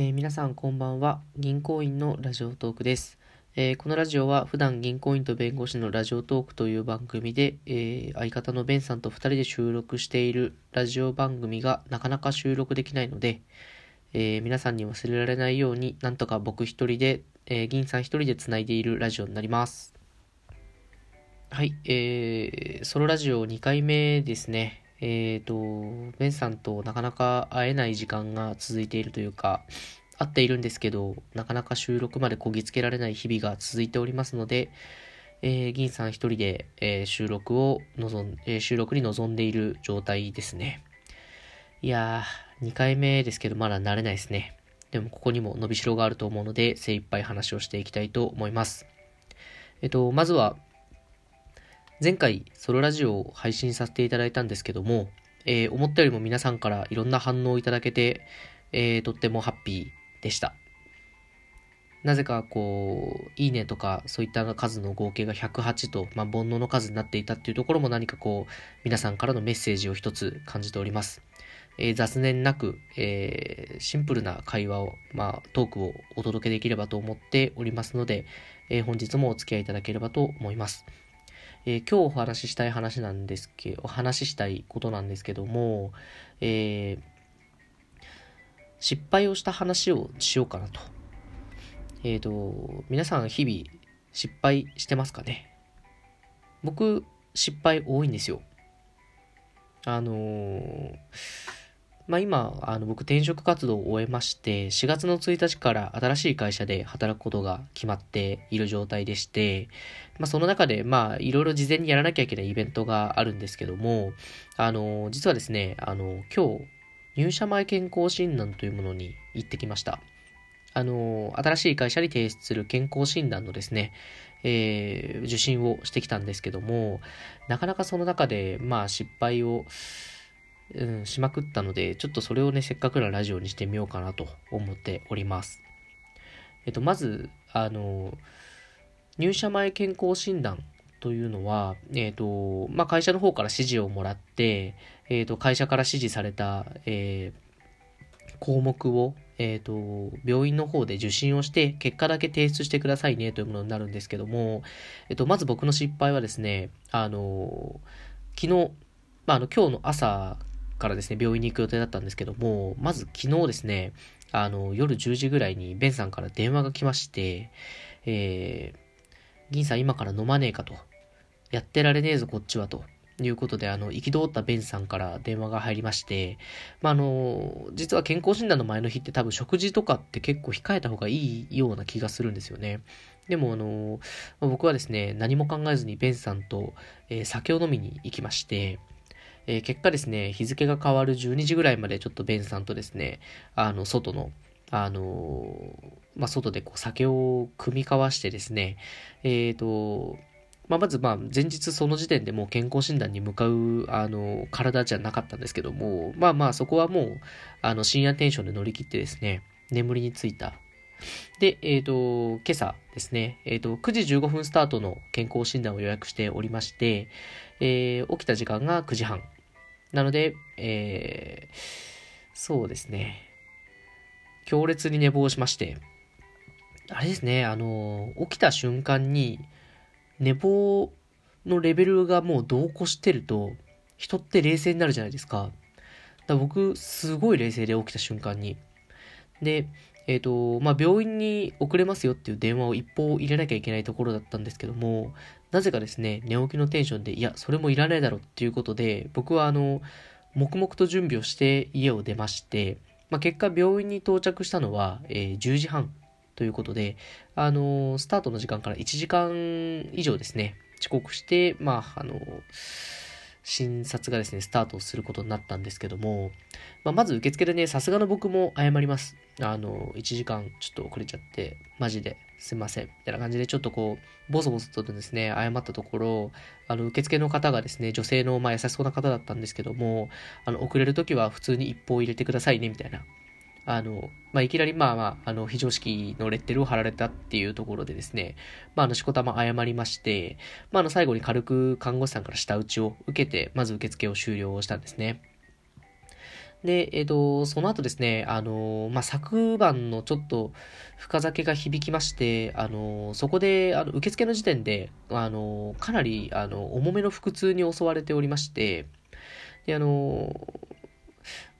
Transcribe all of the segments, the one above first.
えー、皆さんこんばんは。銀行員のラジオトークです。えー、このラジオは普段銀行員と弁護士のラジオトークという番組で、えー、相方のベンさんと2人で収録しているラジオ番組がなかなか収録できないので、え皆さんに忘れられないようになんとか僕一人で、え銀さん一人で繋いでいるラジオになります。はい、えー、ソロラジオ2回目ですね。えっ、ー、と、ベンさんとなかなか会えない時間が続いているというか、会っているんですけど、なかなか収録までこぎつけられない日々が続いておりますので、えー、銀さん一人で、えー、収録を望ん、えー、収録に臨んでいる状態ですね。いやー、2回目ですけどまだ慣れないですね。でもここにも伸びしろがあると思うので、精一杯話をしていきたいと思います。えっと、まずは、前回ソロラジオを配信させていただいたんですけども、えー、思ったよりも皆さんからいろんな反応をいただけて、えー、とってもハッピーでした。なぜかこう、いいねとかそういった数の合計が108と、まあ、煩悩の数になっていたっていうところも何かこう、皆さんからのメッセージを一つ感じております。えー、雑念なく、えー、シンプルな会話を、まあ、トークをお届けできればと思っておりますので、えー、本日もお付き合いいただければと思います。えー、今日お話ししたい話なんですけど、お話ししたいことなんですけども、えー、失敗をした話をしようかなと。えっ、ー、と、皆さん日々失敗してますかね？僕、失敗多いんですよ。あのーまあ、今、あの僕転職活動を終えまして、4月の1日から新しい会社で働くことが決まっている状態でして、まあ、その中で、まあ、いろいろ事前にやらなきゃいけないイベントがあるんですけども、あの、実はですね、あの、今日、入社前健康診断というものに行ってきました。あの、新しい会社に提出する健康診断のですね、えー、受診をしてきたんですけども、なかなかその中で、まあ、失敗を、うん、しまくったので、ちょっとそれをね、せっかくなラジオにしてみようかなと思っております。えっと、まず、あの、入社前健康診断というのは、えっ、と、まあ、会社の方から指示をもらって、えっ、と、会社から指示された、えー、項目を、えっ、と、病院の方で受診をして、結果だけ提出してくださいねというものになるんですけども、えっ、と、まず僕の失敗はですね、あの、昨日、まあ、あの、今日の朝からですね、病院に行く予定だったんですけども、まず昨日ですね、あの、夜10時ぐらいにベンさんから電話が来まして、えー、銀さん今から飲まねえかと。やってられねえぞこっちはと。いうことで、あの、憤ったベンさんから電話が入りまして、まあ、あの、実は健康診断の前の日って多分食事とかって結構控えた方がいいような気がするんですよね。でも、あの、僕はですね、何も考えずにベンさんと、えー、酒を飲みに行きまして、えー、結果ですね、日付が変わる12時ぐらいまでちょっとベンさんとですね、あの、外の、あのまあ、外でこう酒を組み交わしてですね、えっ、ー、と、まあ、まずま前日その時点でもう健康診断に向かうあの体じゃなかったんですけども、まあまあそこはもうあの深夜テンションで乗り切ってですね、眠りについた。で、えっ、ー、と、今朝ですね、えっ、ー、と、9時15分スタートの健康診断を予約しておりまして、えー、起きた時間が9時半なので、えー、そうですね。強烈に寝坊しまして、あれですね、あの、起きた瞬間に、寝坊のレベルがもう同行してると、人って冷静になるじゃないですか。だか僕、すごい冷静で起きた瞬間に。で、えっ、ー、と、まあ、病院に遅れますよっていう電話を一報入れなきゃいけないところだったんですけども、なぜかですね、寝起きのテンションで、いや、それもいらないだろうっていうことで、僕はあの、黙々と準備をして家を出まして、まあ、結果病院に到着したのは、えー、10時半ということで、あのー、スタートの時間から1時間以上ですね、遅刻して、まあ、あのー、診察がですね、スタートすることになったんですけども、まあ、まず受付でね、さすがの僕も謝ります。あの、1時間ちょっと遅れちゃって、マジですいません。みたいな感じで、ちょっとこう、ボソボソとですね、謝ったところ、あの、受付の方がですね、女性の、まあ、優しそうな方だったんですけども、あの、遅れるときは普通に一報入れてくださいね、みたいな。あの、まあ、いきなり、まあまあ、あの、非常識のレッテルを貼られたっていうところでですね、まあ、あの、しこたま謝りまして、まあ、あの、最後に軽く看護師さんから舌打ちを受けて、まず受付を終了したんですね。で、えっ、と、その後ですね、あの、まあ、昨晩のちょっと深酒が響きまして、あの、そこで、あの、受付の時点で、あの、かなり、あの、重めの腹痛に襲われておりまして、で、あの、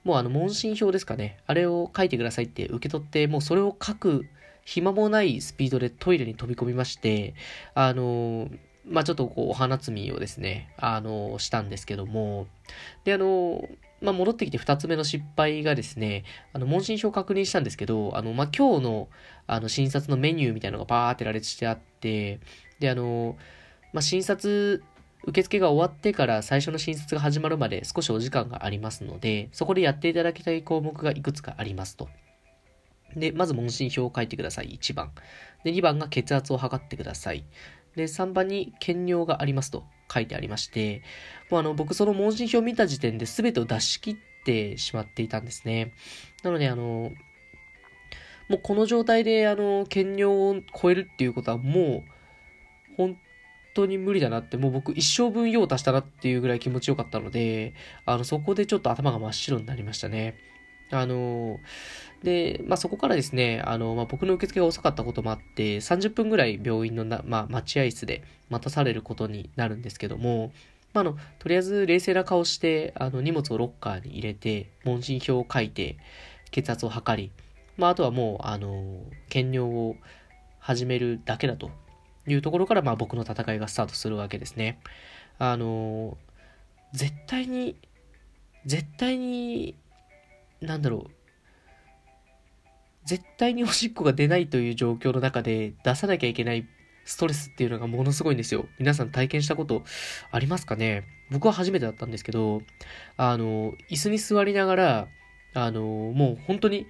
もうあの、問診票ですかね。あれを書いてくださいって受け取って、もうそれを書く暇もないスピードでトイレに飛び込みまして、あの、まあ、ちょっとこう、お花摘みをですね、あの、したんですけども、で、あの、まあ、戻ってきて二つ目の失敗がですね、あの、問診票を確認したんですけど、あの、まあ、今日の、あの、診察のメニューみたいなのがバーって羅列してあって、で、あの、まあ、診察、受付が終わってから最初の診察が始まるまで少しお時間がありますので、そこでやっていただきたい項目がいくつかありますと。で、まず問診票を書いてください。1番。で、2番が血圧を測ってください。で、3番に検尿がありますと書いてありまして、もうあの、僕その問診票を見た時点で全てを出し切ってしまっていたんですね。なので、あの、もうこの状態で、あの、検尿を超えるっていうことはもう、本当に無理だなって、もう僕一生分用を足したなっていうぐらい気持ちよかったので、あの、そこでちょっと頭が真っ白になりましたね。あの、で、まあ、そこからですね、あの、まあ、僕の受付が遅かったこともあって、30分ぐらい病院のな、まあ、待合室で待たされることになるんですけども、まあ、の、とりあえず冷静な顔して、あの、荷物をロッカーに入れて、問診票を書いて、血圧を測り、まあ、あとはもう、あの、検尿を始めるだけだというところから、まあ、僕の戦いがスタートするわけですね。あの、絶対に、絶対に、なんだろう、絶対におしっこが出ないという状況の中で出さなきゃいけないストレスっていうのがものすごいんですよ。皆さん体験したことありますかね？僕は初めてだったんですけど、あの、椅子に座りながら、あの、もう本当に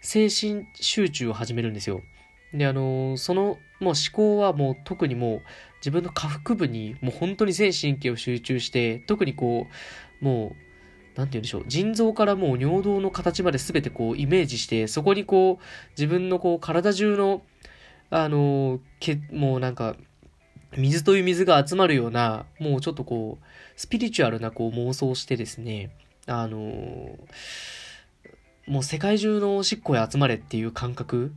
精神集中を始めるんですよ。で、あの、その、もう思考はもう特にもう自分の下腹部にもう本当に全神経を集中して、特にこう、もうなんて言うんでしょう、腎臓からもう尿道の形まで全てこうイメージして、そこにこう、自分のこう体中の、あの、け、もうなんか、水という水が集まるような、もうちょっとこう、スピリチュアルなこう妄想してですね、あの、もう世界中のおしっこへ集まれっていう感覚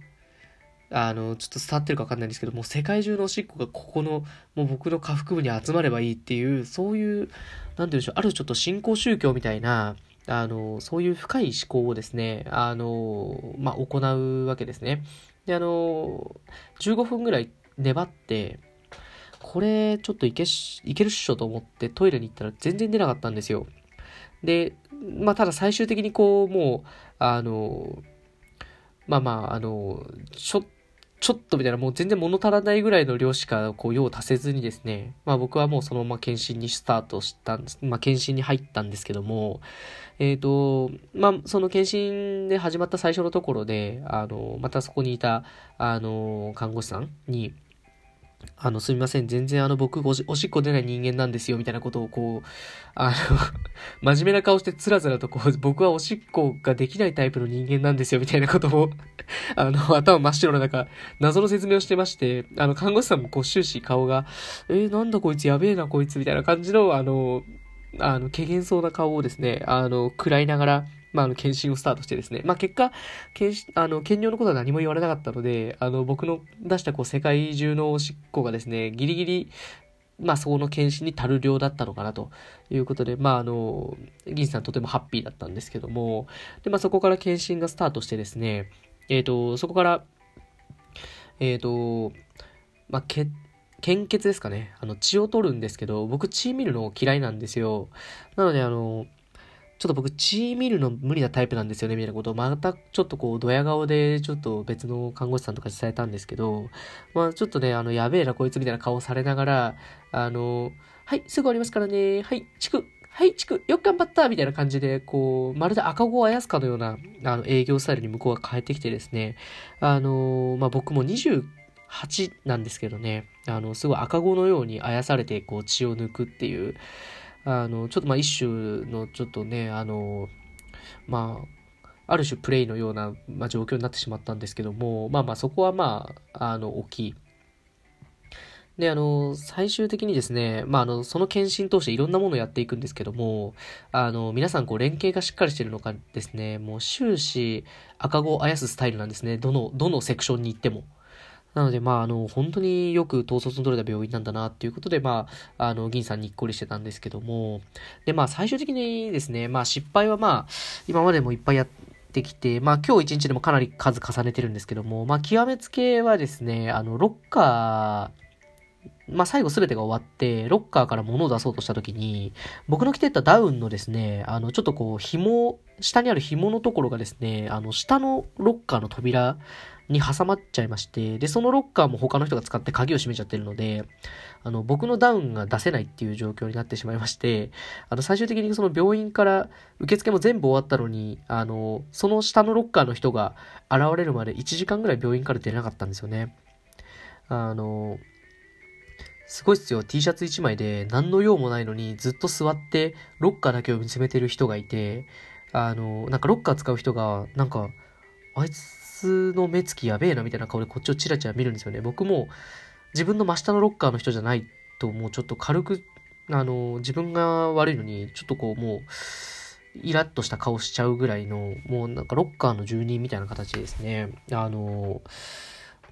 あの、ちょっと伝わってるかわかんないんですけど、もう世界中のおしっこがここの、もう僕の下腹部に集まればいいっていう、そういう、なんて言うんでしょう、あるちょっと信仰宗教みたいな、あの、そういう深い思考をですね、あの、まあ、行うわけですね。で、あの、15分ぐらい粘って、これ、ちょっといけし、いけるっしょと思ってトイレに行ったら全然出なかったんですよ。で、まあ、ただ最終的にこう、もう、あの、まあまあ、あの、ちょっとちょっとみたいな、もう全然物足らないぐらいの量しか、こう、用を足せずにですね、まあ僕はもうそのまま検診にスタートしたんです、まあ検診に入ったんですけども、えっ、ー、と、まあその検診で始まった最初のところで、あの、またそこにいた、あの、看護師さんに、あの、すみません。全然あの、僕おし、っこ出ない人間なんですよ、みたいなことをこう、あの 真面目な顔してつらつらとこう、僕はおしっこができないタイプの人間なんですよ、みたいなことを あの、頭真っ白の中、謎の説明をしてまして、あの、看護師さんもこう、終始顔が、えー、なんだこいつやべえな、こいつ、みたいな感じの、あの、あの、軽減そうな顔をですね、あの、食らいながら、まあ、あの、検診をスタートしてですね、まあ、結果、検診、あの、検尿のことは何も言われなかったので、あの、僕の出したこう、世界中のおしっこがですね、ギリギリ、まあ、その検診に足る量だったのかなということで、まあ、あの、銀さんとてもハッピーだったんですけども、で、まあ、そこから検診がスタートしてですね、えっ、ー、と、そこから、えっ、ー、と、まあ、血、献血ですかね。あの、血を取るんですけど、僕血見るの嫌いなんですよ。なので、あの、ちょっと僕血見るの無理なタイプなんですよね、みたいなことを。またちょっとこう、ドヤ顔でちょっと別の看護師さんとか伝えたんですけど、まあちょっとね、あの、やべえなこいつみたいな顔されながら、あの、はい、すぐ終わりますからね、はい、チク、はい、チク、よく頑張ったみたいな感じで、こう、まるで赤子をあやすかのような、あの、営業スタイルに向こうが変えてきてですね、あの、まあ僕も20、8なんですけどね、あの、すごい赤子のようにあやされて、こう、血を抜くっていう、あの、ちょっとまあ一種のちょっとね、あの、まあ、ある種プレイのような、まあ、状況になってしまったんですけども、まあまあそこはまあ、あの、大きい。で、あの、最終的にですね、まあ、あの、その検診通していろんなものをやっていくんですけども、あの、皆さんこう連携がしっかりしてるのかですね、もう終始赤子をあやすスタイルなんですね。どの、どのセクションに行っても。なので、まあ、あの、本当によく統率の取れた病院なんだな、っていうことで、まあ、あの、銀さんにっこりしてたんですけども、で、まあ、最終的にですね、まあ、失敗はまあ、今までもいっぱいやってきて、まあ、今日一日でもかなり数重ねてるんですけども、まあ、極めつけはですね、あの、ロッカー、まあ、最後全てが終わって、ロッカーから物を出そうとした時に、僕の着てたダウンのですね、あの、ちょっとこう、紐、下にある紐のところがですね、あの、下のロッカーの扉に挟まっちゃいまして、で、そのロッカーも他の人が使って鍵を閉めちゃってるので、あの、僕のダウンが出せないっていう状況になってしまいまして、あの、最終的にその病院から受付も全部終わったのに、あの、その下のロッカーの人が現れるまで1時間ぐらい病院から出れなかったんですよね。あの、すごいっすよ。T シャツ1枚で何の用もないのにずっと座ってロッカーだけを見つめてる人がいて、あの、なんかロッカー使う人が、なんか、あいつの目つきやべえなみたいな顔でこっちをチラチラ見るんですよね。僕も自分の真下のロッカーの人じゃないともうちょっと軽く、あの、自分が悪いのに、ちょっとこうもう、イラッとした顔しちゃうぐらいの、もうなんかロッカーの住人みたいな形ですね。あの、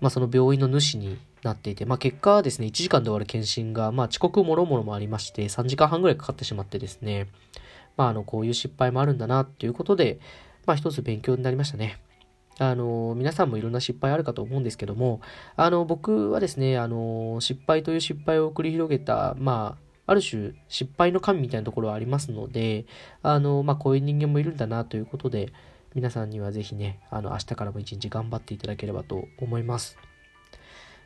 まあ、その病院の主になっていて、まあ、結果はですね、1時間で終わる検診が、まあ、遅刻もろもろもありまして、3時間半ぐらいかかってしまってですね、まあ、あの、こういう失敗もあるんだな、っていうことで、まあ、一つ勉強になりましたね。あの、皆さんもいろんな失敗あるかと思うんですけども、あの、僕はですね、あの、失敗という失敗を繰り広げた、まあ、ある種失敗の神みたいなところはありますので、あの、まあ、こういう人間もいるんだなということで、皆さんにはぜひね、あの、明日からも一日頑張っていただければと思います。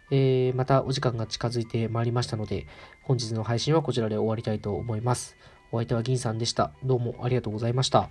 えー、またお時間が近づいてまいりましたので、本日の配信はこちらで終わりたいと思います。お相手は銀さんでした。どうもありがとうございました。